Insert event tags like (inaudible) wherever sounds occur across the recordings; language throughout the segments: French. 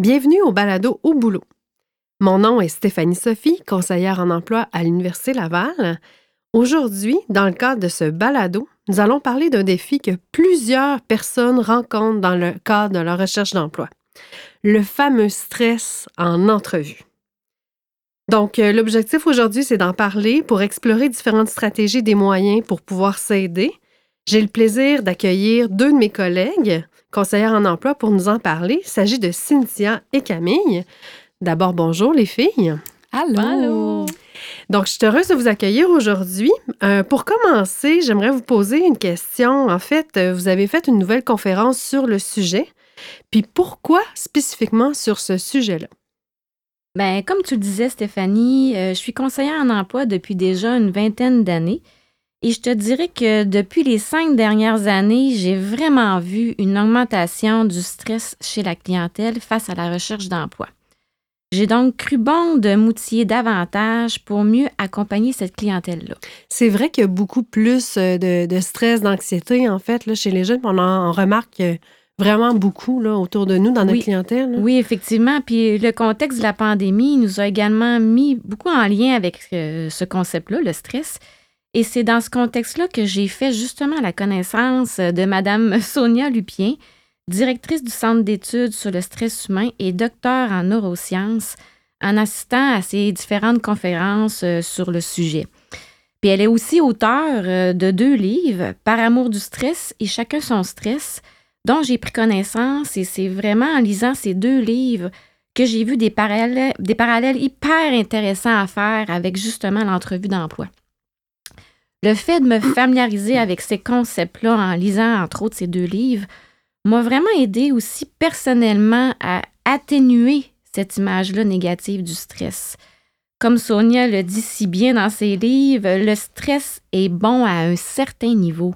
Bienvenue au balado au boulot. Mon nom est Stéphanie Sophie, conseillère en emploi à l'Université Laval. Aujourd'hui, dans le cadre de ce balado, nous allons parler d'un défi que plusieurs personnes rencontrent dans le cadre de leur recherche d'emploi, le fameux stress en entrevue. Donc, euh, l'objectif aujourd'hui, c'est d'en parler pour explorer différentes stratégies des moyens pour pouvoir s'aider. J'ai le plaisir d'accueillir deux de mes collègues, conseillère en emploi, pour nous en parler. Il s'agit de Cynthia et Camille. D'abord, bonjour les filles. Allô? Donc, je suis heureuse de vous accueillir aujourd'hui. Euh, pour commencer, j'aimerais vous poser une question. En fait, euh, vous avez fait une nouvelle conférence sur le sujet. Puis pourquoi spécifiquement sur ce sujet-là? Bien, comme tu le disais, Stéphanie, euh, je suis conseillère en emploi depuis déjà une vingtaine d'années. Et je te dirais que depuis les cinq dernières années, j'ai vraiment vu une augmentation du stress chez la clientèle face à la recherche d'emploi. J'ai donc cru bon de m'outiller davantage pour mieux accompagner cette clientèle-là. C'est vrai qu'il y a beaucoup plus euh, de, stress, d'anxiété, en fait, là, chez les jeunes. On en remarque euh, vraiment beaucoup là, autour de nous, dans notre clientèle. Oui, effectivement. Puis le contexte de la pandémie nous a également mis beaucoup en lien avec euh, ce concept-là, le stress. Et c'est dans ce contexte-là que j'ai fait justement la connaissance de Mme Sonia Lupien, directrice du Centre d'études sur le stress humain et docteur en neurosciences, en assistant à ces différentes conférences euh, sur le sujet. Puis elle est aussi auteure euh, de deux livres, Par amour du stress et Chacun son stress, dont j'ai pris connaissance et c'est vraiment en lisant ces deux livres que j'ai vu des parallèles, des parallèles hyper intéressants à faire avec justement l'entrevue d'emploi. Le fait de me familiariser avec ces concepts-là en lisant, entre autres, ces deux livres, m'a vraiment aidé aussi personnellement à atténuer cette image-là négative du stress. Comme Sonia le dit si bien dans ses livres, le stress est bon à un certain niveau,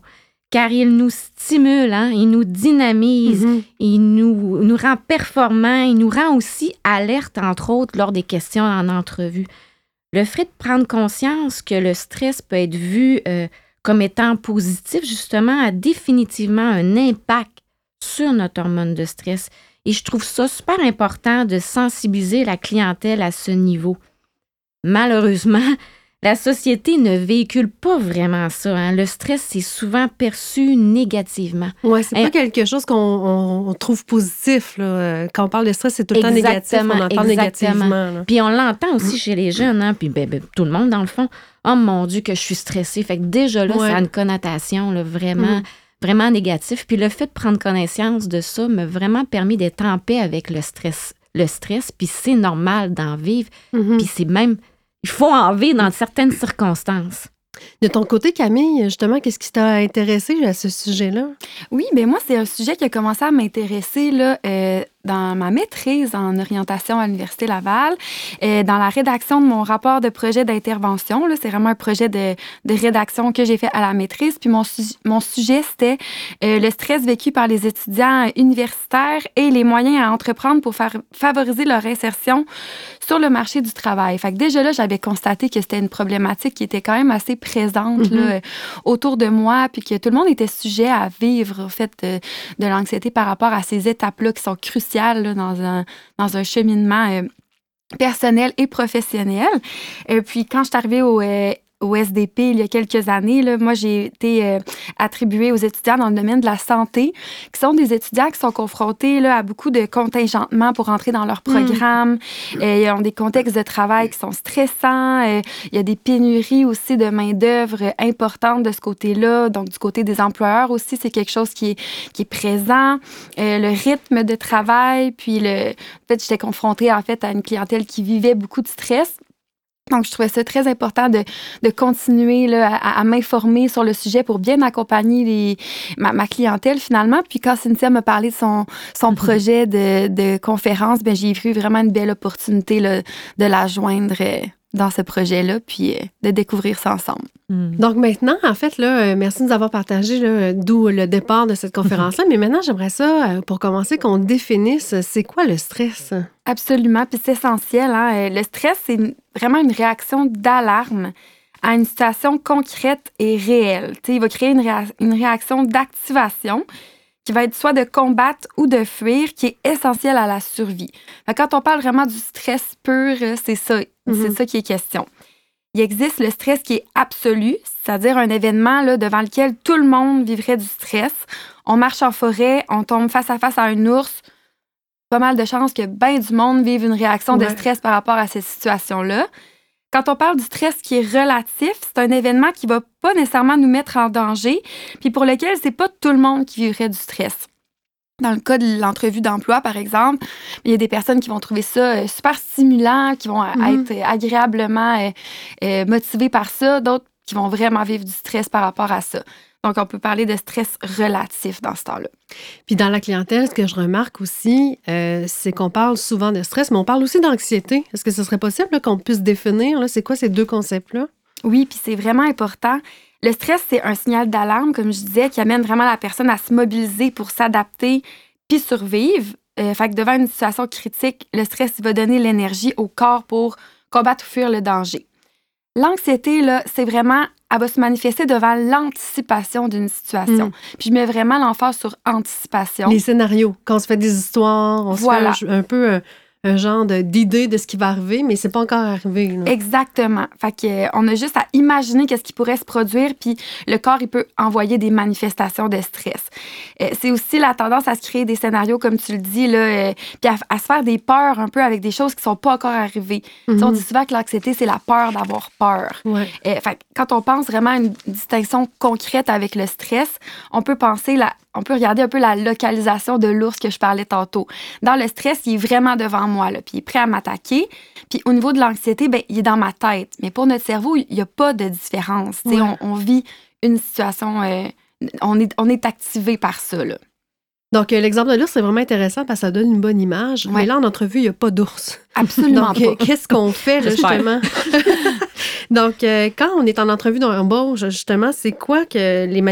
car il nous stimule, hein, il nous dynamise, mm-hmm. il nous, nous rend performants, il nous rend aussi alerte, entre autres, lors des questions en entrevue. Le fait de prendre conscience que le stress peut être vu euh, comme étant positif, justement, a définitivement un impact sur notre hormone de stress. Et je trouve ça super important de sensibiliser la clientèle à ce niveau. Malheureusement, la société ne véhicule pas vraiment ça. Hein. Le stress, c'est souvent perçu négativement. Oui, c'est pas quelque chose qu'on trouve positif. Là. Quand on parle de stress, c'est tout le temps négatif. On entend négativement. Puis on l'entend aussi chez les jeunes, hein? puis ben, ben, tout le monde, dans le fond. Oh mon Dieu, que je suis stressée. Fait que déjà là, ça a une connotation là, vraiment. Mm. vraiment négative. Puis le fait de prendre connaissance de ça m'a vraiment permis d'être en paix avec le stress. Le stress, puis c'est normal d'en vivre. Mm-hmm. Puis c'est même il faut en vivre dans certaines circonstances. De ton côté, Camille, justement, qu'est-ce qui t'a intéressé à ce sujet-là? Oui, bien moi, c'est un sujet qui a commencé à m'intéresser là, euh, dans ma maîtrise en orientation à l'Université Laval, euh, dans la rédaction de mon rapport de projet d'intervention. C'est vraiment un projet de, de rédaction que j'ai fait à la maîtrise. Puis mon, mon sujet, c'était euh, le stress vécu par les étudiants universitaires et les moyens à entreprendre pour faire, favoriser leur insertion sur le marché du travail. Fait que déjà là, j'avais constaté que c'était une problématique qui était quand même assez présente là, mm-hmm. autour de moi, puis que tout le monde était sujet à vivre, en fait, de, de l'anxiété par rapport à ces étapes-là qui sont cruciales dans, un, dans un cheminement euh, personnel et professionnel. Et puis, quand je suis arrivée au, euh, au SDP il y a quelques années. Là, moi, j'ai été euh, attribuée aux étudiants dans le domaine de la santé, qui sont des étudiants qui sont confrontés là, à beaucoup de contingentements pour entrer dans leur hmm. programme. Euh, ils ont des contextes de travail qui sont stressants. Euh, il y a des pénuries aussi de main-d'œuvre importantes de ce côté-là. Donc, du côté des employeurs aussi, c'est quelque chose qui est, qui est présent. le rythme de travail, puis le, en fait, j'étais confrontée en fait à une clientèle qui vivait beaucoup de stress. Donc, je trouvais ça très important de, de continuer là, à, m'informer sur le sujet pour bien accompagner les, ma, clientèle finalement. Puis quand Cynthia m'a parlé de son, son mm-hmm. projet de, de conférence, ben, j'ai vu vraiment une belle opportunité là, de la joindre euh, dans ce projet-là, puis euh, de découvrir ça ensemble. Mm. Donc maintenant, en fait, là, euh, merci de nous avoir partagé d'où le départ de cette conférence-là. (laughs) Mais maintenant, j'aimerais ça, pour commencer, qu'on définisse c'est quoi le stress? Absolument, puis c'est essentiel. Hein? Le stress, c'est vraiment une réaction d'alarme à une situation concrète et réelle. il va créer une, réaction d'activation qui va être soit de combattre ou de fuir, qui est essentielle à la survie. quand on parle vraiment du stress pur, c'est ça, c'est mm-hmm. ça qui est question. Il existe le stress qui est absolu, c'est-à-dire un événement là, devant lequel tout le monde vivrait du stress. On marche en forêt, on tombe face à face à un ours, pas mal de chances que bien du monde vive une réaction de stress par rapport à cette situation-là. Quand on parle du stress qui est relatif, c'est un événement qui va pas nécessairement nous mettre en danger, puis pour lequel c'est pas tout le monde qui vivrait du stress. Dans le cas de l'entrevue d'emploi, par exemple, il y a des personnes qui vont trouver ça euh, super stimulant, qui vont mm-hmm. être agréablement euh, euh, motivées par ça, d'autres qui vont vraiment vivre du stress par rapport à ça. Donc, on peut parler de stress relatif dans ce temps-là. Puis dans la clientèle, ce que je remarque aussi, euh, c'est qu'on parle souvent de stress, mais on parle aussi d'anxiété. Est-ce que ce serait possible qu'on puisse définir, c'est quoi ces deux concepts-là? Oui, puis c'est vraiment important. Le stress, c'est un signal d'alarme, comme je disais, qui amène vraiment la personne à se mobiliser pour s'adapter puis survivre. Euh, fait que devant une situation critique, le stress va donner l'énergie au corps pour combattre ou fuir le danger. L'anxiété, là, c'est vraiment, elle va se manifester devant l'anticipation d'une situation. Mm. Puis je mets vraiment l'emphase sur anticipation. Les scénarios, quand on se fait des histoires, on se fait un, peu euh, un genre d'idée de, ce qui va arriver, mais c'est pas encore arrivé. Exactement. Fait que, euh, on a juste à imaginer qu'est-ce qui pourrait se produire, puis le corps, il peut envoyer des manifestations de stress. Euh, c'est aussi la tendance à se créer des scénarios, comme tu le dis, là, euh, puis à, se faire des peurs un peu avec des choses qui sont pas encore arrivées. On mhm. dit souvent que l'anxiété, c'est la peur d'avoir peur. fait, quand on pense vraiment à une distinction concrète avec le stress, on peut penser la, on peut regarder un peu la localisation de l'ours que je parlais tantôt. Dans le stress, il est vraiment devant moi, là, puis il est prêt à m'attaquer. Puis au niveau de l'anxiété, ben, il est dans ma tête. Mais pour notre cerveau, il n'y a pas de différence. On, vit une situation, euh, on, est, on est activé par ça. Là. Donc, euh, l'exemple de l'ours, c'est vraiment intéressant parce que ça donne une bonne image. Mais là, en entrevue, il n'y a pas d'ours. Absolument Donc, euh, qu'est-ce qu'on fait, justement? (laughs) Donc, euh, quand on est en entrevue d'embauche, justement, c'est quoi que les,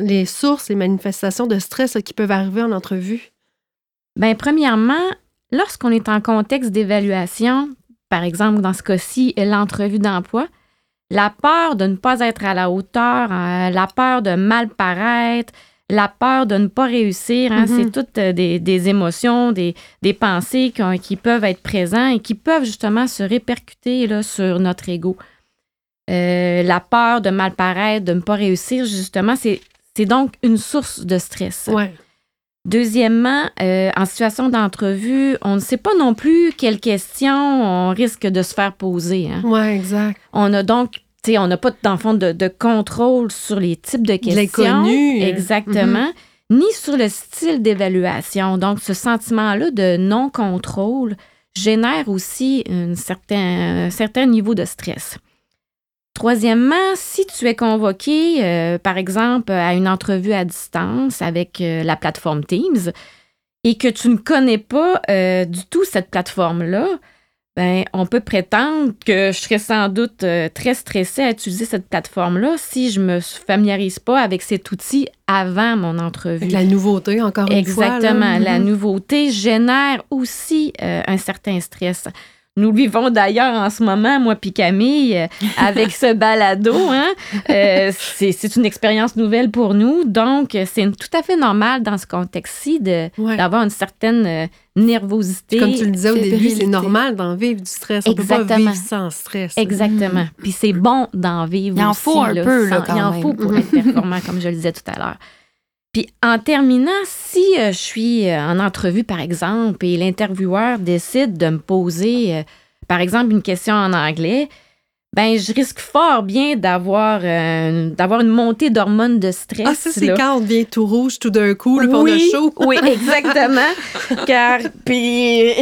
les sources, les manifestations de stress qui peuvent arriver en entrevue? Bien, premièrement, lorsqu'on est en contexte d'évaluation, par exemple, dans ce cas-ci, l'entrevue d'emploi, la peur de ne pas être à la hauteur, la peur de mal paraître, la peur de ne pas réussir, hein, c'est mm-hmm. toutes euh, des, émotions, des, pensées qui, peuvent être présentes et qui peuvent justement se répercuter là, sur notre ego. Euh, la peur de mal paraître, de ne pas réussir, justement, c'est donc une source de stress. Deuxièmement, euh, en situation d'entrevue, on ne sait pas non plus quelles questions on risque de se faire poser. Hein. Oui, exact. On a donc on n'a pas d'enfant de, de, contrôle sur les types de questions. Exactement. Mm-hmm. Ni sur le style d'évaluation. Donc, ce sentiment-là de non-contrôle génère aussi un certain niveau de stress. Troisièmement, si tu es convoqué, euh, par exemple, à une entrevue à distance avec euh, la plateforme Teams et que tu ne connais pas euh, du tout cette plateforme-là, ben, on peut prétendre que je serais sans doute très stressée à utiliser cette plateforme-là si je me familiarise pas avec cet outil avant mon entrevue. la nouveauté, encore une fois. Exactement. La mm-hmm. nouveauté génère aussi un certain stress. Nous vivons d'ailleurs en ce moment, moi puis Camille, euh, (laughs) avec ce balado. Hein? Euh, c'est une expérience nouvelle pour nous. Donc, c'est tout à fait normal dans ce contexte-ci d'avoir une certaine euh, nervosité. Comme tu le disais au début, c'est normal d'en vivre du stress. On Exactement. peut pas vivre sans stress. Exactement. Puis c'est bon d'en vivre Il en faut un peu, là, Il en faut pour être performant, comme je le disais tout à l'heure. Puis en terminant, si euh, je suis euh, en entrevue, par exemple, et l'intervieweur décide de me poser, euh, par exemple, une question en anglais, ben je risque fort bien d'avoir euh, d'avoir une montée d'hormones de stress. Ah, ça, c'est quand on devient tout rouge tout d'un coup, le fond de oui, chaud. oui, (laughs) exactement. Car puis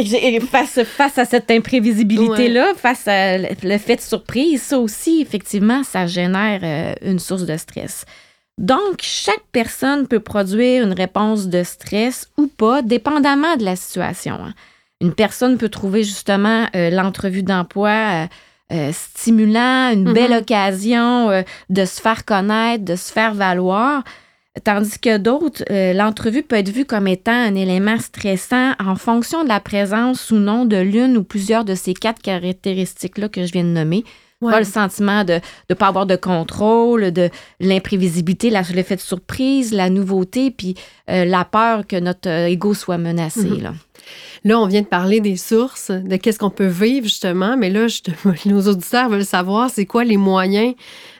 face face à cette imprévisibilité là, face à le fait de surprise, ça aussi effectivement, ça génère euh, une source de stress. Donc chaque personne peut produire une réponse de stress ou pas, dépendamment de la situation. hein. Une personne peut trouver justement euh, l'entrevue d'emploi euh, euh, stimulant, une belle occasion euh, de se faire connaître, de se faire valoir. Tandis que d'autres, l'entrevue peut être vue comme étant un élément stressant en fonction de la présence ou non de l'une ou plusieurs de ces quatre caractéristiques-là que je viens de nommer. Ouais. Pas le sentiment de ne pas avoir de contrôle, de l'imprévisibilité, l'effet de surprise, la nouveauté, puis euh, la peur que notre euh, ego soit menacé. Mhm. là. Là, on vient de parler des sources, de qu'est-ce qu'on peut vivre, justement, mais là, (laughs) nos auditeurs veulent savoir c'est quoi les moyens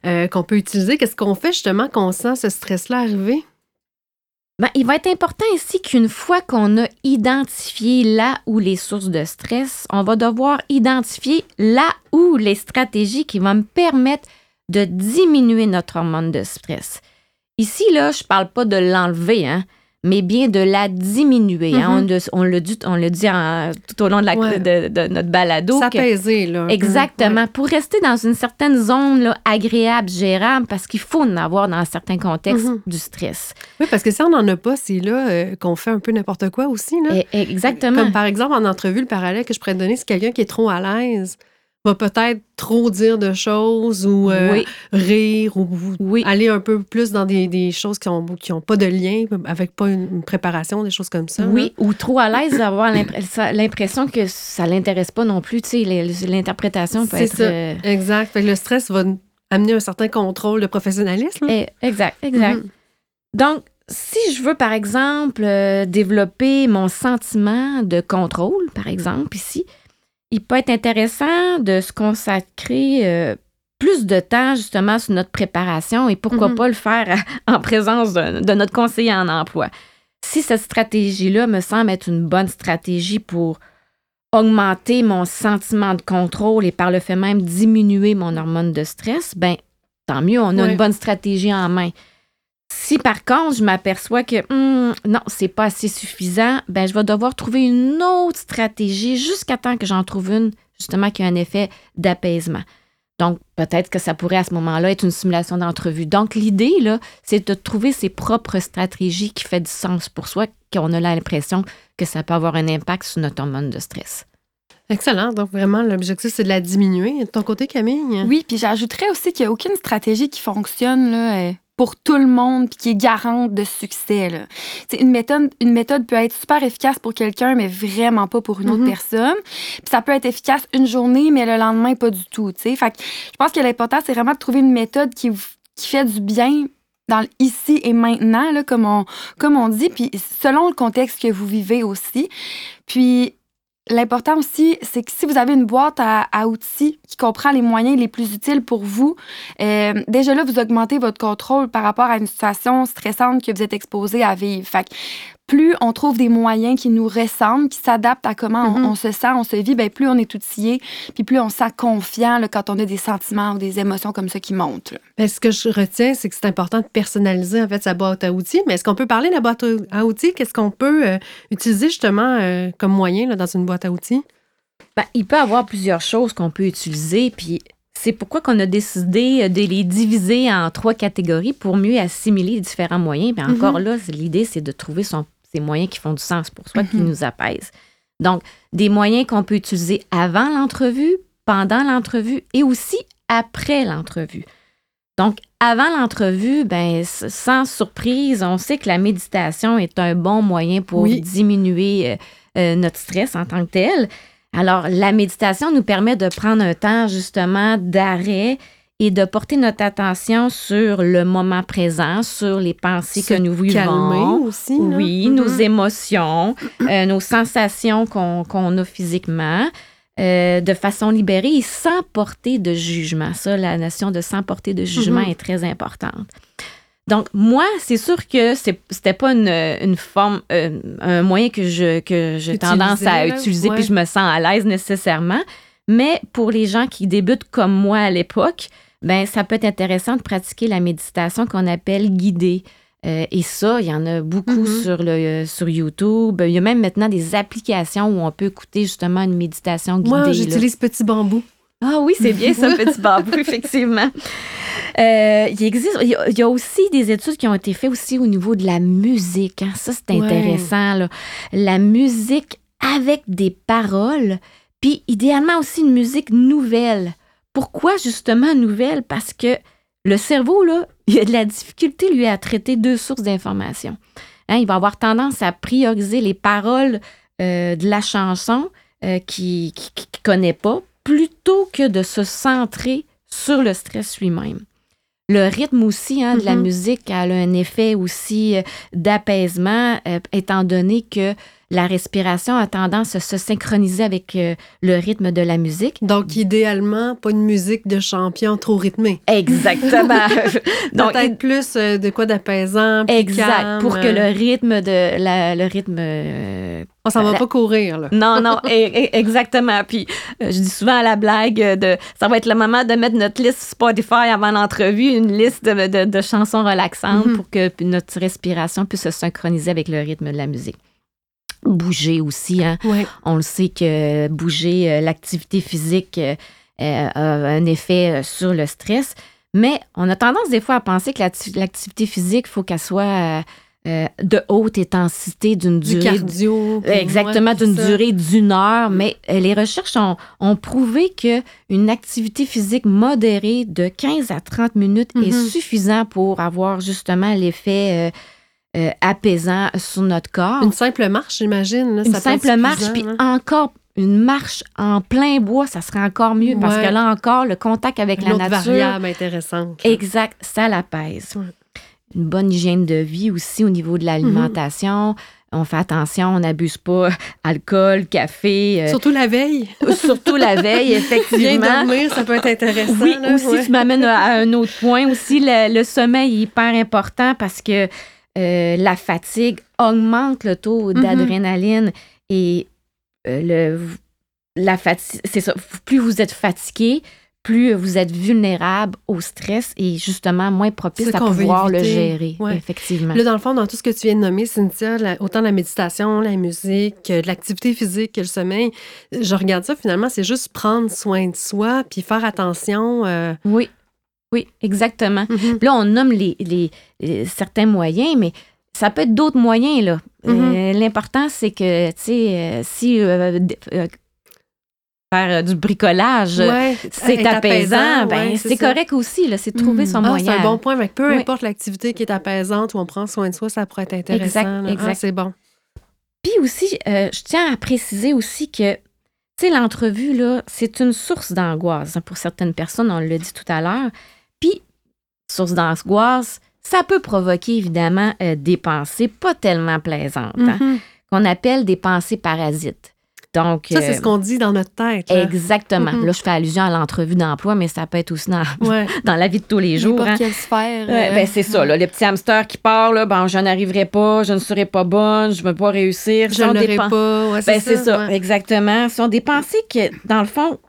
euh, qu'on peut utiliser. Qu'est-ce qu'on fait, justement, qu'on sent ce stress-là arriver? Ben, il va être important ici qu'une fois qu'on a identifié là où les sources de stress, on va devoir identifier là où les stratégies qui vont me permettre de diminuer notre hormone de stress. Ici, là, je parle pas de l'enlever, hein, mais bien de la diminuer. hein. Mhm. On, le- on le dit, on le dit en- tout au long de, la, Ouais. de, de notre balado. S'apaiser, là. peu. Exactement. Pour rester dans une certaine zone là, agréable, gérable, parce qu'il faut en avoir dans certains contextes Mhm. du stress. Oui, parce que si on n'en a pas, c'est là euh, qu'on fait un peu n'importe quoi aussi. Là. Et- exactement. Comme par exemple, en entrevue, le parallèle que je pourrais donner, c'est quelqu'un qui est trop à l'aise va peut-être trop dire de choses ou euh, oui, rire ou oui. aller un peu plus dans des, des choses qui n'ont qui ont pas de lien, avec pas une, une préparation, des choses comme ça. Oui, ou trop à l'aise d'avoir l'impression que ça l'intéresse pas non plus. Tu sais, les- l'interprétation peut C'est être. ça. euh. Exact. Fait que le stress va amener un certain contrôle de professionnalisme. eh, exact, exact. Mhm. Donc, si je veux, par exemple, euh, développer mon sentiment de contrôle, par exemple, ici, il peut être intéressant de se consacrer euh, plus de temps, justement, sur notre préparation et pourquoi Mhm. pas le faire (laughs) en présence de, de notre conseiller en emploi. Si cette stratégie-là me semble être une bonne stratégie pour augmenter mon sentiment de contrôle et par le fait même diminuer mon hormone de stress, ben tant mieux, on a une bonne stratégie en main. Si par contre, je m'aperçois que Hum, non, c'est pas assez suffisant, ben je vais devoir trouver une autre stratégie jusqu'à temps que j'en trouve une justement qui a un effet d'apaisement. Donc peut-être que ça pourrait à ce moment-là être une simulation d'entrevue. Donc l'idée là, c'est de trouver ses propres stratégies qui fait du sens pour soi, qu'on a l'impression que ça peut avoir un impact sur notre hormone de stress. Excellent. Donc, vraiment, l'objectif, c'est de la diminuer. De ton côté, Camille? Oui, puis j'ajouterais aussi qu'il n'y a aucune stratégie qui fonctionne là, euh, pour tout le monde puis qui est garante de succès. Là. Une, méthode, une méthode peut être super efficace pour quelqu'un, mais vraiment pas pour une autre Mhm. personne. Puis ça peut être efficace une journée, mais le lendemain, pas du tout. tu sais. Fait que je pense que l'important, c'est vraiment de trouver une méthode qui, qui fait du bien dans le ici et maintenant, là, comme, on, comme on dit, puis selon le contexte que vous vivez aussi. Puis L'important aussi, c'est que si vous avez une boîte à, outils qui comprend les moyens les plus utiles pour vous, euh, déjà là, vous augmentez votre contrôle par rapport à une situation stressante que vous êtes exposé à vivre. Plus on trouve des moyens qui nous ressemblent, qui s'adaptent à comment on- Mhm. on, se sent, on se vit, ben plus on est outillé, puis plus on se sent confiant là, quand on a des sentiments ou des émotions comme ça qui montent. Ben, ce que je retiens, c'est que c'est important de personnaliser en fait sa boîte à outils. Mais est-ce qu'on peut parler de la boîte à outils? Qu'est-ce qu'on peut euh, utiliser justement euh, comme moyen là, dans une boîte à outils? Ben, il peut y avoir plusieurs choses qu'on peut utiliser, puis c'est pourquoi qu'on a décidé de les diviser en trois catégories pour mieux assimiler les différents moyens. Puis encore là, l'idée, c'est de trouver son, ces moyens qui font du sens pour soi, qui Mhm. nous apaisent. Donc, des moyens qu'on peut utiliser avant l'entrevue, pendant l'entrevue et aussi après l'entrevue. Donc, avant l'entrevue, ben, sans surprise, on sait que la méditation est un bon moyen pour Oui. diminuer euh, euh, notre stress en tant que tel. Alors, la méditation nous permet de prendre un temps justement d'arrêt et de porter notre attention sur le moment présent, sur les pensées Se que nous vivons. Aussi. là. Oui, Mhm. nos émotions, euh, nos sensations qu'on qu'on a physiquement, euh, de façon libérée et sans porter de jugement. Ça, la notion de sans porter de jugement Mhm. est très importante. Donc, moi, c'est sûr que c'était pas une, une forme, euh, un moyen que je que j'ai tendance à utiliser ouais. puis je me sens à l'aise nécessairement. Mais pour les gens qui débutent comme moi à l'époque, ben ça peut être intéressant de pratiquer la méditation qu'on appelle guidée. Euh, et ça, il y en a beaucoup Mhm. sur, le, sur YouTube. Il y a même maintenant des applications où on peut écouter justement une méditation guidée. Moi, j'utilise Petit Bambou. Ah oui, c'est bien ça, (laughs) petit bambou, effectivement. Euh, il existe, il y, a, il y a aussi des études qui ont été faites aussi au niveau de la musique. hein. Ça, c'est Ouais. intéressant. là. La musique avec des paroles, puis idéalement aussi une musique nouvelle. Pourquoi justement nouvelle? Parce que le cerveau, là, (laughs) il a de la difficulté, lui, à traiter deux sources d'informations. Hein, il va avoir tendance à prioriser les paroles euh, de la chanson euh, qu'il ne connaît pas plutôt que de se centrer sur le stress lui-même. Le rythme aussi hein, de la Mhm. musique a un effet aussi euh, d'apaisement, euh, étant donné que la respiration a tendance à se synchroniser avec euh, le rythme de la musique. Donc, idéalement, pas une musique de champion trop rythmée. Exactement. (laughs) (laughs) Donc, Peut-être plus de quoi d'apaisant, exact. calme. Pour que le rythme de la, le rythme euh, On s'en va la- pas courir, là. Non, non, e- e- exactement. Puis euh, je dis souvent à la blague euh, de ça va être le moment de mettre notre liste Spotify avant l'entrevue, une liste de, de- de chansons relaxantes Mhm. pour que notre respiration puisse se synchroniser avec le rythme de la musique. Bouger aussi, hein. On le sait que bouger, euh, l'activité physique euh, a un effet sur le stress. Mais on a tendance des fois à penser que l'acti- l'activité physique, il faut qu'elle soit euh, de haute intensité, d'une Du durée cardio. Exactement, d'une durée d'une heure. Mais euh, les recherches ont, ont prouvé que une activité physique modérée de 15 à 30 minutes est Mhm. suffisant pour avoir justement l'effet euh, euh, apaisant sur notre corps. Une simple marche, j'imagine. Une ça simple marche, puis hein. encore une marche en plein bois, ça serait encore mieux parce que là encore, le contact avec Une la autre nature. variable intéressante. Exact, ça l'apaise. Ouais. Une bonne hygiène de vie aussi au niveau de l'alimentation. On fait attention, on n'abuse pas (laughs) alcool, café, euh, Surtout la veille. surtout la veille, (laughs) Bien effectivement. dormir, ça peut être intéressant. Oui, là, aussi, ouais. tu m'amènes à à un autre point. Aussi, le, le sommeil est hyper important parce que euh, la fatigue augmente le taux Mhm. d'adrénaline et euh, le, la fatigue, c'est ça. Plus vous êtes fatigué, plus vous êtes vulnérable au stress et justement moins propice à pouvoir le gérer. Ouais. Effectivement. Là, dans le fond, dans tout ce que tu viens de nommer, Cynthia, la- autant la méditation, la musique, euh, l'activité physique que le sommeil, je regarde ça, finalement, c'est juste prendre soin de soi, puis faire attention. euh, Oui, oui, exactement. mhm. Là, on nomme les, les- les- certains moyens, mais ça peut être d'autres moyens. là. Euh, L'important, c'est que, tu sais, euh, si faire euh, du bricolage, Ouais, c'est apaisant, ben, ouais, c'est correct aussi. C'est de trouver Mm. son Ah, moyen. c'est un bon point. mais peu Oui. importe l'activité qui est apaisante ou on prend soin de soi, ça pourrait être intéressant. Ah, c'est bon. Puis aussi, euh, je tiens à préciser aussi que, tu sais, l'entrevue, là, c'est une source d'angoisse hein, pour certaines personnes, on l'a dit tout à l'heure. Puis, source d'angoisse, ça peut provoquer évidemment euh, des pensées pas tellement plaisantes, hein, Mhm. qu'on appelle des pensées parasites. Donc, Ça, c'est euh, ce qu'on dit dans notre tête. là. Exactement. Là, je fais allusion à l'entrevue d'emploi, mais ça peut être aussi dans, Ouais. (laughs) dans la vie de tous les jours. N'importe hein. quelle sphère. Ouais, euh, ben, c'est ça, là, le petit hamster qui part, là, ben, je n'arriverai pas, je ne serai pas bonne, je ne vais pas réussir. Je ne pen- pas. Ben, c'est ça, exactement. Ce sont des pensées que, dans le fond,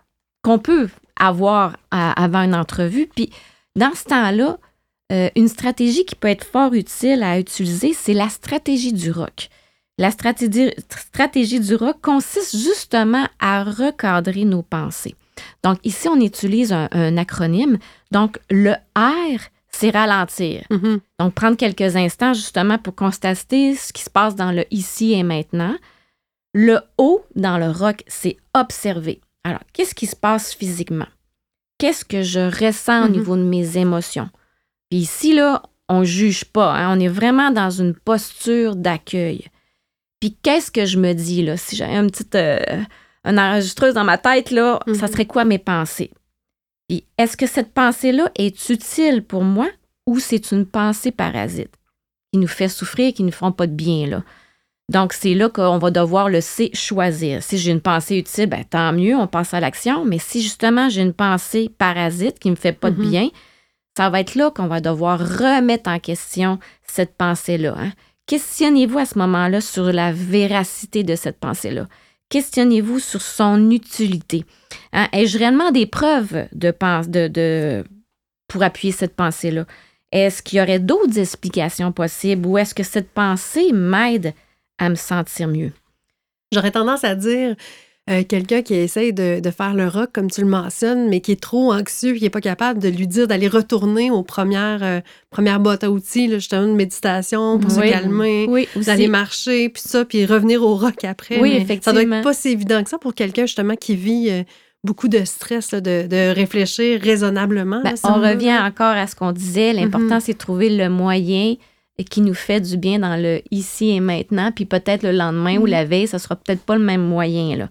qu'on peut avoir à- avant une entrevue. Puis, dans ce temps-là, euh, une stratégie qui peut être fort utile à utiliser, c'est la stratégie du rock. La stratégie, stratégie du rock consiste justement à recadrer nos pensées. Donc, ici, on utilise un, un acronyme. Donc, le R, c'est ralentir. Mhm. Donc, prendre quelques instants justement pour constater ce qui se passe dans le ici et maintenant. Le O dans le rock, c'est observer. Alors, qu'est-ce qui se passe physiquement? Qu'est-ce que je ressens au Mhm. niveau de mes émotions? Puis ici, là, on juge pas. hein. On est vraiment dans une posture d'accueil. Puis qu'est-ce que je me dis, là? Si j'avais une petite euh, une enregistreuse dans ma tête, là, ça Mhm. serait quoi mes pensées? Puis est-ce que cette pensée-là est utile pour moi ou c'est une pensée parasite qui nous fait souffrir, qui ne nous font pas de bien, là? Donc, c'est là qu'on va devoir le C choisir. Si j'ai une pensée utile, ben, tant mieux, on passe à l'action. Mais si justement j'ai une pensée parasite qui ne me fait pas de Mhm. bien, ça va être là qu'on va devoir remettre en question cette pensée-là. hein. Questionnez-vous à ce moment-là sur la véracité de cette pensée-là? questionnez-vous sur son utilité? Hein, Ai-je réellement des preuves de, de, de, pour appuyer cette pensée-là? Est-ce qu'il y aurait d'autres explications possibles ou est-ce que cette pensée m'aide à me sentir mieux? J'aurais tendance à dire euh, quelqu'un qui essaye de, faire le rock, comme tu le mentionnes, mais qui est trop anxieux, qui n'est pas capable de lui dire d'aller retourner aux premières, euh, premières boîtes à outils, là, justement, une méditation pour se calmer, d'aller marcher, puis ça, puis revenir au rock après. Oui, effectivement. Ça doit être pas si évident que ça pour quelqu'un, justement, qui vit euh, beaucoup de stress, de, réfléchir raisonnablement. Ben, on revient encore à ce qu'on disait. L'important, mm-hmm. c'est de trouver le moyen qui nous fait du bien dans le ici et maintenant, puis peut-être le lendemain ou mm-hmm. la veille, ça sera peut-être pas le même moyen. Là.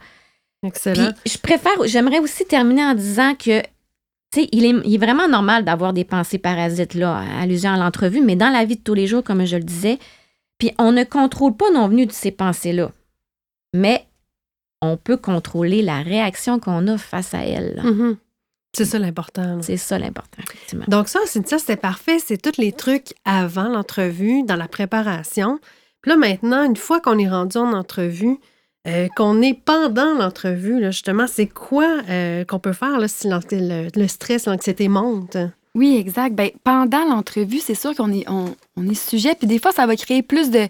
Excellent. je préfère, j'aimerais aussi terminer en disant que, tu sais, il est, il est, vraiment normal d'avoir des pensées parasites, là, allusion à l'entrevue, mais dans la vie de tous les jours, comme je le disais, puis on ne contrôle pas non venu de ces pensées-là, mais on peut contrôler la réaction qu'on a face à elles. Mm-hmm. C'est ça l'important. C'est ça l'important, effectivement. Donc ça, ça c'était parfait. C'est tous les trucs avant l'entrevue, dans la préparation. Puis là, maintenant, une fois qu'on est rendu en entrevue, euh, qu'on est pendant l'entrevue, justement, c'est quoi euh, qu'on peut faire là, si le, stress, l'anxiété monte? Oui, exact. Ben, pendant l'entrevue, c'est sûr qu'on est, on, est sujet. Puis des fois, ça va créer plus de,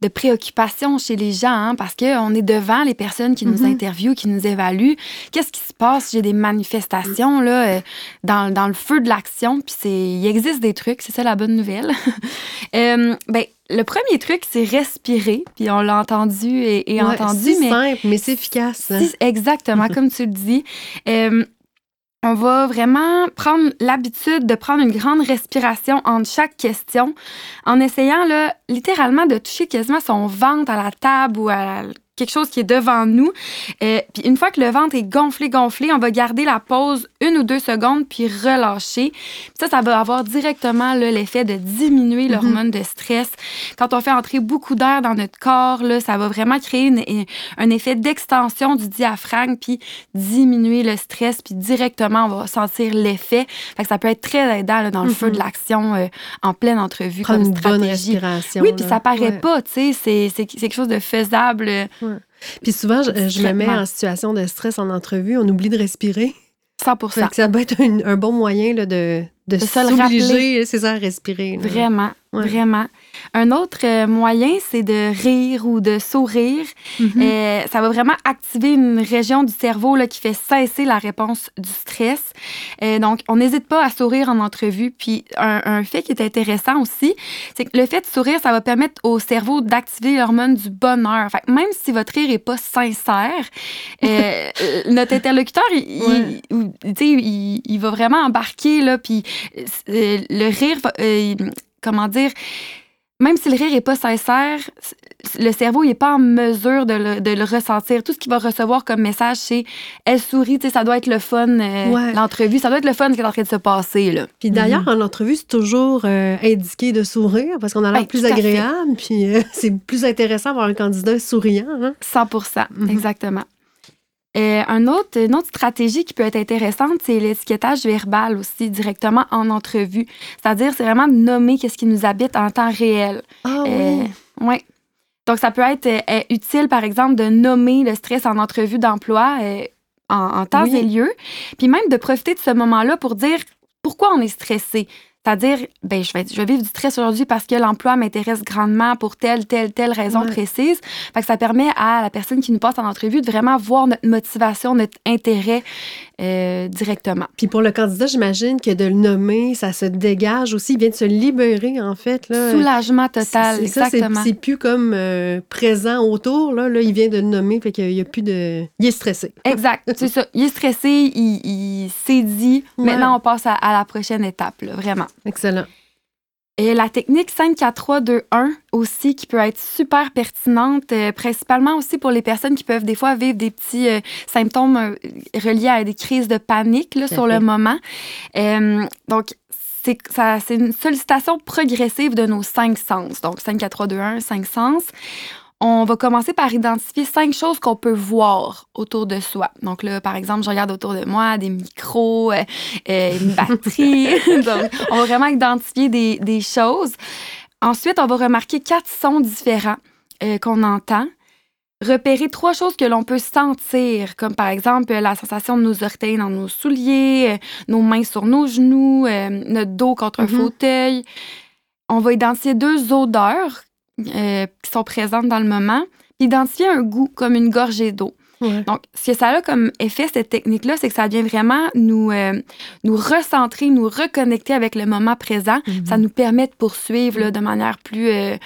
de préoccupations chez les gens hein, parce qu'on est devant les personnes qui nous mm-hmm. interviewent, qui nous évaluent. Qu'est-ce qui se passe? J'ai des manifestations là, euh, dans, dans le feu de l'action. Puis il existe des trucs. C'est ça la bonne nouvelle. (laughs) ben, le premier truc, c'est respirer. Puis on l'a entendu et, entendu. C'est simple, mais c'est efficace. exactement, comme tu le dis. Euh, on va vraiment prendre l'habitude de prendre une grande respiration entre chaque question en essayant là, littéralement de toucher quasiment son ventre à la table ou à la quelque chose qui est devant nous. Euh, puis une fois que le ventre est gonflé, gonflé, on va garder la pause une ou deux secondes puis relâcher. ça, ça va avoir directement l'effet de diminuer mhm. l'hormone de stress. Quand on fait entrer beaucoup d'air dans notre corps, là, ça va vraiment créer un effet d'extension du diaphragme puis diminuer le stress puis directement on va sentir l'effet. ça peut être très aidant dans le feu de mhm. l'action euh, en pleine entrevue comme une stratégie. oui, puis ça paraît pas, tu sais, c'est quelque chose de faisable puis souvent, je, me mets en situation de stress en entrevue, on oublie de respirer. 100 ça. ça peut être un, bon moyen là, de, de, de s'obliger à respirer. Vraiment, vraiment. Un autre euh, moyen, c'est de rire ou de sourire. Mm-hmm. Euh, ça va vraiment activer une région du cerveau là, qui fait cesser la réponse du stress. Euh, donc, on n'hésite pas à sourire en entrevue. Puis, un, fait qui est intéressant aussi, c'est que le fait de sourire, ça va permettre au cerveau d'activer l'hormone du bonheur. Fait même si votre rire n'est pas sincère, (laughs) notre interlocuteur, il, il, il, va vraiment embarquer, là, puis le rire, comment dire, même si le rire n'est pas sincère, le cerveau n'est pas en mesure de le, ressentir. Tout ce qu'il va recevoir comme message, c'est elle sourit, ça doit être le fun, euh, l'entrevue, ça doit être le fun qui est en train de se passer. Là. Puis d'ailleurs, mhm. en entrevue, c'est toujours euh, indiqué de sourire parce qu'on a l'air plus agréable, puis euh, (laughs) c'est plus intéressant d'avoir un candidat souriant. Hein? 100 mhm. exactement. Euh, un autre, une autre stratégie qui peut être intéressante, c'est l'étiquetage verbal aussi, directement en entrevue. C'est-à-dire, c'est vraiment de nommer qu'est-ce qui nous habite en temps réel. Ah oui. Euh, ouais. Donc, ça peut être euh, utile, par exemple, de nommer le stress en entrevue d'emploi en, temps et lieu, puis même de profiter de ce moment-là pour dire pourquoi on est stressé. C'est-à-dire, ben, je, vais, je vais vivre du stress aujourd'hui parce que l'emploi m'intéresse grandement pour telle, telle, telle raison précise. Fait que ça permet à la personne qui nous passe en entrevue de vraiment voir notre motivation, notre intérêt euh, directement. Puis pour le candidat, j'imagine que de le nommer, ça se dégage aussi, il vient de se libérer, en fait. Là. Soulagement total, exactement. C'est plus comme euh, présent autour, là, là, il vient de le nommer, fait qu'il n'y a plus de... Il est stressé. Exact, c'est ça. Il est stressé, il, s'est dit, maintenant on passe à, à la prochaine étape, là, vraiment. Excellent. Et la technique 5, 4, 3, 2, 1 aussi, qui peut être super pertinente, euh, principalement aussi pour les personnes qui peuvent des fois vivre des petits euh, symptômes euh, reliés à des crises de panique là, sur le moment. donc, c'est une sollicitation progressive de nos cinq sens. Donc, 5, 4, 3, 2, 1, cinq sens on va commencer par identifier cinq choses qu'on peut voir autour de soi. Donc là, par exemple, je regarde autour de moi des micros, euh, euh, une batterie. (laughs) (laughs) Donc, on va vraiment identifier des, choses. Ensuite, on va remarquer quatre sons différents euh, qu'on entend. repérer trois choses que l'on peut sentir, comme par exemple la sensation de nos orteils dans nos souliers, nos mains sur nos genoux, euh, notre dos contre un Mhm. fauteuil. On va identifier deux odeurs euh, qui sont présentes dans le moment, puis identifier un goût comme une gorgée d'eau. Ouais. Donc, ce que ça a comme effet, cette technique-là, c'est que ça vient vraiment nous, euh, nous recentrer, nous reconnecter avec le moment présent. Mhm. Ça nous permet de poursuivre là, de manière plus euh,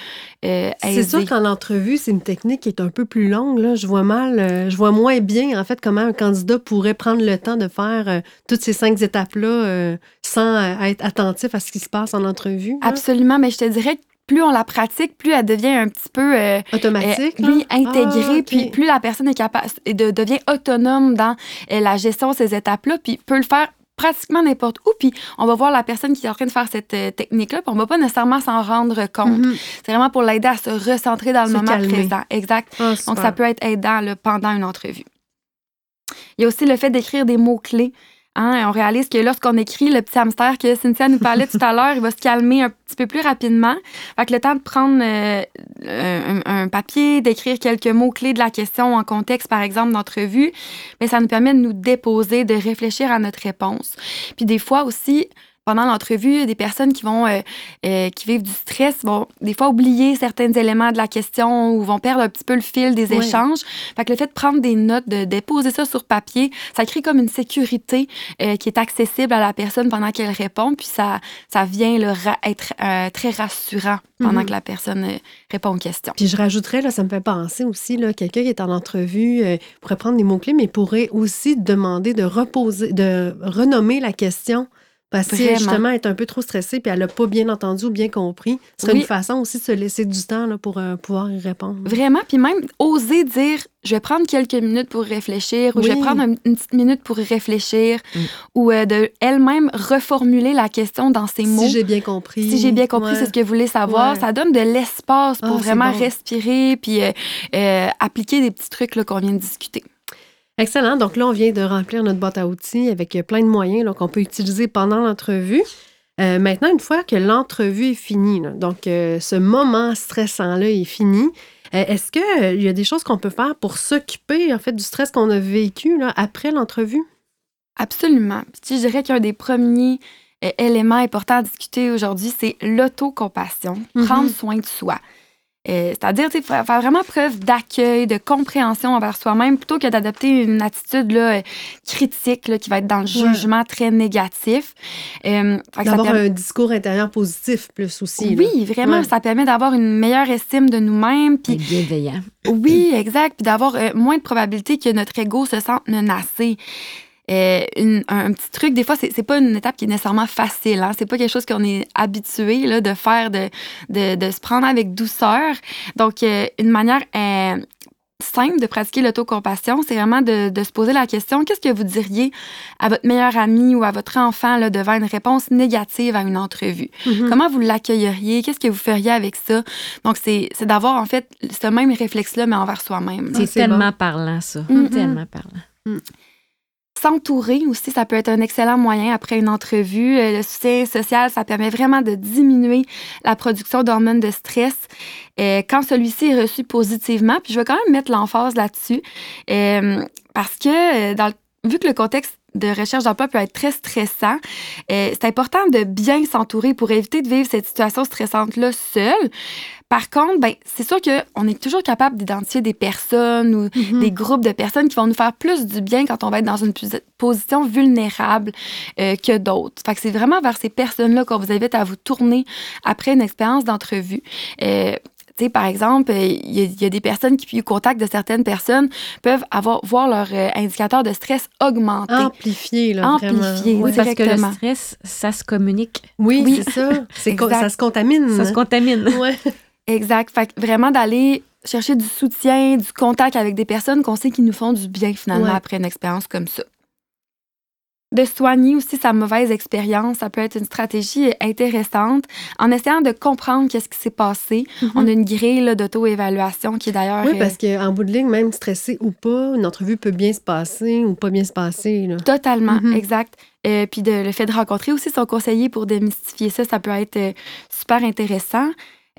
euh, C'est sûr qu'en entrevue, c'est une technique qui est un peu plus longue. Là. Je vois mal, je vois moins bien, en fait, comment un candidat pourrait prendre le temps de faire toutes ces cinq étapes-là sans être attentif à ce qui se passe en entrevue. là. Absolument, mais je te dirais que plus on la pratique, plus elle devient un petit peu euh, Automatique. euh, là? oui, intégrée, Ah, ok. puis plus la personne est capable et de, devient autonome dans euh, la gestion de ces étapes-là, puis peut le faire pratiquement n'importe où, puis on va voir la personne qui est en train de faire cette technique-là, puis on va pas nécessairement s'en rendre compte. Mhm. C'est vraiment pour l'aider à se recentrer dans le moment calmer. présent. Exact. Ah, Donc, ça peut être aidant là, pendant une entrevue. Il y a aussi le fait d'écrire des mots-clés. Hein, on réalise que lorsqu'on écrit le petit hamster que Cynthia nous parlait tout à l'heure, il va se calmer un petit peu plus rapidement. Fait que le temps de prendre euh, un, papier, d'écrire quelques mots-clés de la question en contexte, par exemple, d'entrevue, mais ça nous permet de nous déposer, de réfléchir à notre réponse. Puis des fois aussi, pendant l'entrevue, des personnes qui vont euh, euh, qui vivent du stress vont des fois oublier certains éléments de la question ou vont perdre un petit peu le fil des échanges. Fait que le fait de prendre des notes, de déposer ça sur papier, ça crée comme une sécurité euh, qui est accessible à la personne pendant qu'elle répond, puis ça, ça vient ra- être très rassurant pendant Mhm. que la personne répond aux questions. Puis je rajouterais, là, ça me fait penser aussi, là, quelqu'un qui est en entrevue pourrait prendre des mots-clés, mais pourrait aussi demander de reposer, de renommer la question. Parce que justement, elle est un peu trop stressée puis elle n'a pas bien entendu ou bien compris. Ce serait Oui. une façon aussi de se laisser du temps là, pour euh, pouvoir y répondre. Vraiment, puis même oser dire, je vais prendre quelques minutes pour réfléchir, ou je vais prendre un- une petite minute pour réfléchir, Mm. ou euh, de elle-même reformuler la question dans ses mots. Si j'ai bien compris. Si j'ai bien compris, Ouais. c'est ce que vous voulez savoir. Ouais. Ça donne de l'espace pour Ah, vraiment bon. respirer puis euh, appliquer des petits trucs qu'on vient de discuter. Excellent. Donc là, on vient de remplir notre boîte à outils avec euh, plein de moyens qu'on peut utiliser pendant l'entrevue. Euh, maintenant, une fois que l'entrevue est finie, là, donc euh, ce moment stressant-là est fini, euh, est-ce qu'il y a des choses qu'on peut faire pour s'occuper en fait du stress qu'on a vécu là, après l'entrevue? Absolument. Puis, je dirais qu'un des premiers éléments importants à discuter aujourd'hui, c'est l'autocompassion, Mhm. prendre soin de soi. Euh, C'est-à-dire, faire vraiment preuve d'accueil, de compréhension envers soi-même, plutôt que d'adopter une attitude là, euh, critique là, qui va être dans le Ouais. jugement très négatif. Euh, D'avoir permet- un discours intérieur positif plus aussi. là. Oui, vraiment, Ouais. ça permet d'avoir une meilleure estime de nous-mêmes, puis Être bienveillant. Oui, exact. Puis d'avoir euh, moins de probabilité que notre ego se sente menacé. Euh, une- un, un petit truc, des fois, c'est pas une étape qui est nécessairement facile. Hein? C'est pas quelque chose qu'on est habitué là, de faire, de, de, de se prendre avec douceur. Donc, euh, une manière euh, simple de pratiquer l'autocompassion, c'est vraiment de, de se poser la question qu'est-ce que vous diriez à votre meilleur ami ou à votre enfant là, devant une réponse négative à une entrevue? Mhm. Comment vous l'accueilleriez? Qu'est-ce que vous feriez avec ça? Donc, c'est c'est d'avoir en fait ce même réflexe-là, mais envers soi-même. Ah, C'est c'est tellement parlant, ça. Tellement parlant. S'entourer aussi, ça peut être un excellent moyen après une entrevue. Euh, Le soutien social, ça permet vraiment de diminuer la production d'hormones de stress euh, quand celui-ci est reçu positivement. Puis je vais quand même mettre l'emphase là-dessus euh, parce que dans le- vu que le contexte de recherche d'emploi peut être très stressant, c'est important de bien s'entourer pour éviter de vivre cette situation stressante-là seule. Par contre, ben, c'est sûr qu'on est toujours capable d'identifier des personnes ou Mhm. des groupes de personnes qui vont nous faire plus du bien quand on va être dans une posi- position vulnérable euh, que d'autres. Fait que c'est vraiment vers ces personnes-là qu'on vous invite à vous tourner après une expérience d'entrevue. Euh, tu sais, par exemple, euh, il y, a- il y a des personnes qui, au contact de certaines personnes, peuvent avoir, voir leur euh, indicateur de stress augmenter. Amplifié, là. Amplifié, Oui, Oui, parce que le directement. stress, ça se communique. Oui, Oui. c'est ça. Ça se contamine. Ça se contamine. Ouais. Exact. Fait que vraiment d'aller chercher du soutien, du contact avec des personnes qu'on sait qui nous font du bien finalement Ouais. après une expérience comme ça. De soigner aussi sa mauvaise expérience, ça peut être une stratégie intéressante en essayant de comprendre qu'est-ce qui s'est passé. On a une grille d'auto-évaluation qui est d'ailleurs Oui, parce qu'en bout de ligne, même stressé ou pas, une entrevue peut bien se passer ou pas bien se passer. Là. Totalement, Mhm. exact. Euh, puis de, le fait de rencontrer aussi son conseiller pour démystifier ça, ça peut être euh, super intéressant.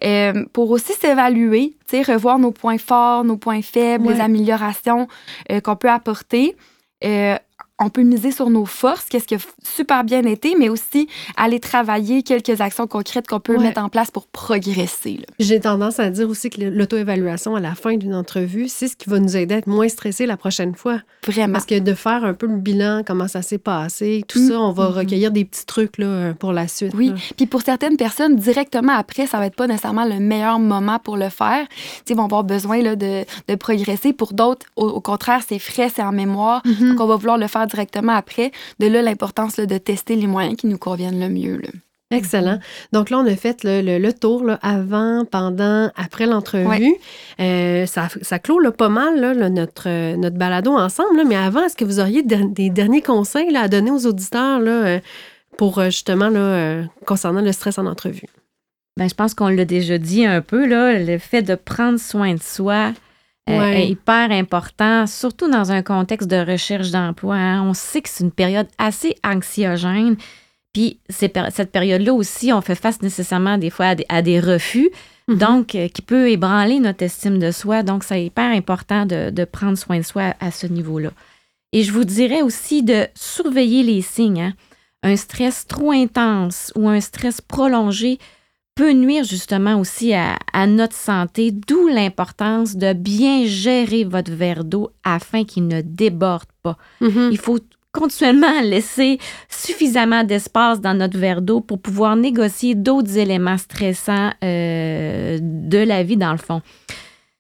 Euh, pour aussi s'évaluer, revoir nos points forts, nos points faibles, les améliorations euh, qu'on peut apporter. Euh, on peut miser sur nos forces, qu'est-ce qui a super bien été, mais aussi aller travailler quelques actions concrètes qu'on peut mettre en place pour progresser. J'ai tendance à dire aussi que l'auto-évaluation à la fin d'une entrevue, c'est ce qui va nous aider à être moins stressés la prochaine fois. Vraiment. Parce que de faire un peu le bilan, comment ça s'est passé, tout ça, on va mm-hmm. recueillir des petits trucs là, pour la suite. Oui, puis pour certaines personnes, directement après, ça va être pas nécessairement le meilleur moment pour le faire. Ils vont avoir besoin là, de, de progresser. Pour d'autres, au, contraire, c'est frais, c'est en mémoire. Mm-hmm. Donc, on va vouloir le faire directement après. De là, l'importance de tester les moyens qui nous conviennent le mieux. Excellent. Donc là, on a fait le, tour avant, pendant, après l'entrevue. Euh, ça, ça clôt pas mal notre, notre balado ensemble. mais avant, est-ce que vous auriez des derniers conseils à donner aux auditeurs euh, pour euh, justement là, concernant le stress en entrevue? Bien, je pense qu'on l'a déjà dit un peu, là, le fait de prendre soin de soi, euh, est hyper important, surtout dans un contexte de recherche d'emploi. Hein. On sait que c'est une période assez anxiogène. Puis cette période-là aussi, on fait face nécessairement des fois à des, refus, mm-hmm. donc euh, qui peut ébranler notre estime de soi. Donc, c'est hyper important de, prendre soin de soi à ce niveau-là. Et je vous dirais aussi de surveiller les signes. Hein. Un stress trop intense ou un stress prolongé peut nuire justement aussi à, notre santé, d'où l'importance de bien gérer votre verre d'eau afin qu'il ne déborde pas. Mm-hmm. Il faut continuellement laisser suffisamment d'espace dans notre verre d'eau pour pouvoir négocier d'autres éléments stressants euh, de la vie dans le fond.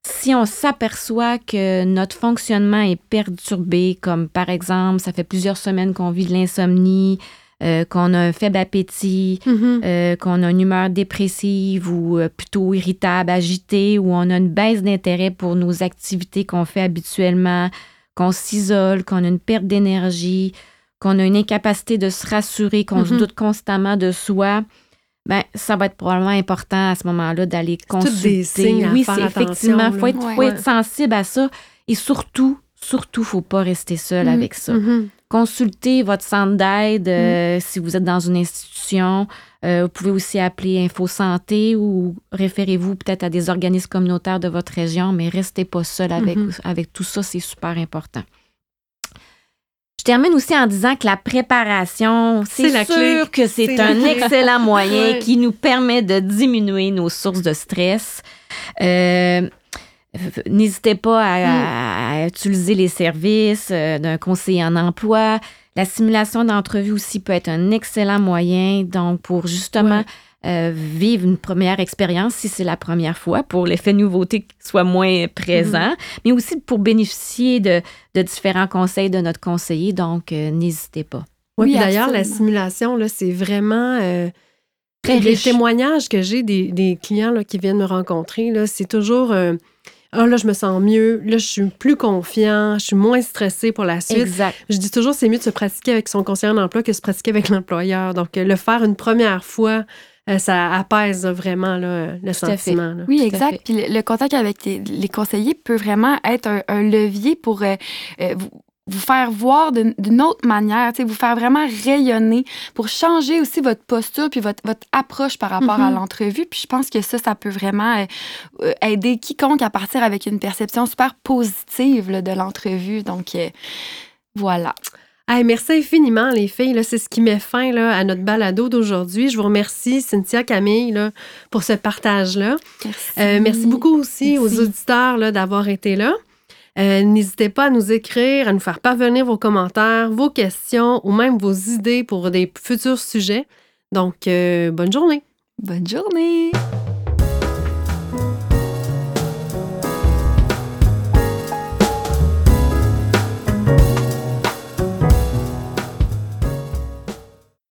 Si on s'aperçoit que notre fonctionnement est perturbé, comme par exemple, ça fait plusieurs semaines qu'on vit de l'insomnie, euh, qu'on a un faible appétit, mm-hmm. euh, qu'on a une humeur dépressive ou euh, plutôt irritable, agitée, ou on a une baisse d'intérêt pour nos activités qu'on fait habituellement, qu'on s'isole, qu'on a une perte d'énergie, qu'on a une incapacité de se rassurer, qu'on se mm-hmm. doute constamment de soi. Ben, ça va être probablement important à ce moment-là d'aller consulter. oui, c'est effectivement, il faut, être, faut être sensible à ça. Et surtout, surtout, il ne faut pas rester seul mm-hmm. avec ça consultez votre centre d'aide euh, mm. si vous êtes dans une institution. Euh, vous pouvez aussi appeler Info Santé ou référez-vous peut-être à des organismes communautaires de votre région, mais restez pas seul avec, mm-hmm. avec tout ça, c'est super important. Je termine aussi en disant que la préparation, c'est sûr que c'est un excellent moyen (laughs) qui nous permet de diminuer nos sources de stress. Euh, N'hésitez pas à, utiliser les services euh, d'un conseiller en emploi. La simulation d'entrevue aussi peut être un excellent moyen, donc pour justement euh, vivre une première expérience, si c'est la première fois, pour l'effet nouveauté soit moins présent, mm-hmm. mais aussi pour bénéficier de, différents conseils de notre conseiller. Donc, euh, n'hésitez pas. oui, d'ailleurs, la simulation, c'est vraiment... les témoignages que j'ai des, clients qui viennent me rencontrer, c'est toujours ah là, je me sens mieux, là, je suis plus confiant, je suis moins stressé pour la suite. Exact. Je dis toujours, c'est mieux de se pratiquer avec son conseiller d'emploi que de se pratiquer avec l'employeur. Donc, euh, le faire une première fois, euh, ça apaise vraiment là, le sentiment. Oui, exact. Puis le, contact avec les, conseillers peut vraiment être un, levier pour euh, vous faire voir d'une autre manière, vous faire vraiment rayonner pour changer aussi votre posture puis votre, votre approche par rapport à mm-hmm. l'entrevue. Puis je pense que ça, ça peut vraiment euh, euh, aider quiconque à partir avec une perception super positive de l'entrevue. Donc, euh, voilà. merci infiniment, les filles. C'est ce qui met fin là, à notre balado d'aujourd'hui. Je vous remercie, Cynthia, Camille, là, pour ce partage-là. Merci. merci beaucoup aussi aux auditeurs d'avoir été là. Euh, n'hésitez pas à nous écrire, à nous faire parvenir vos commentaires, vos questions ou même vos idées pour des futurs sujets. Donc, euh, bonne journée. Bonne journée.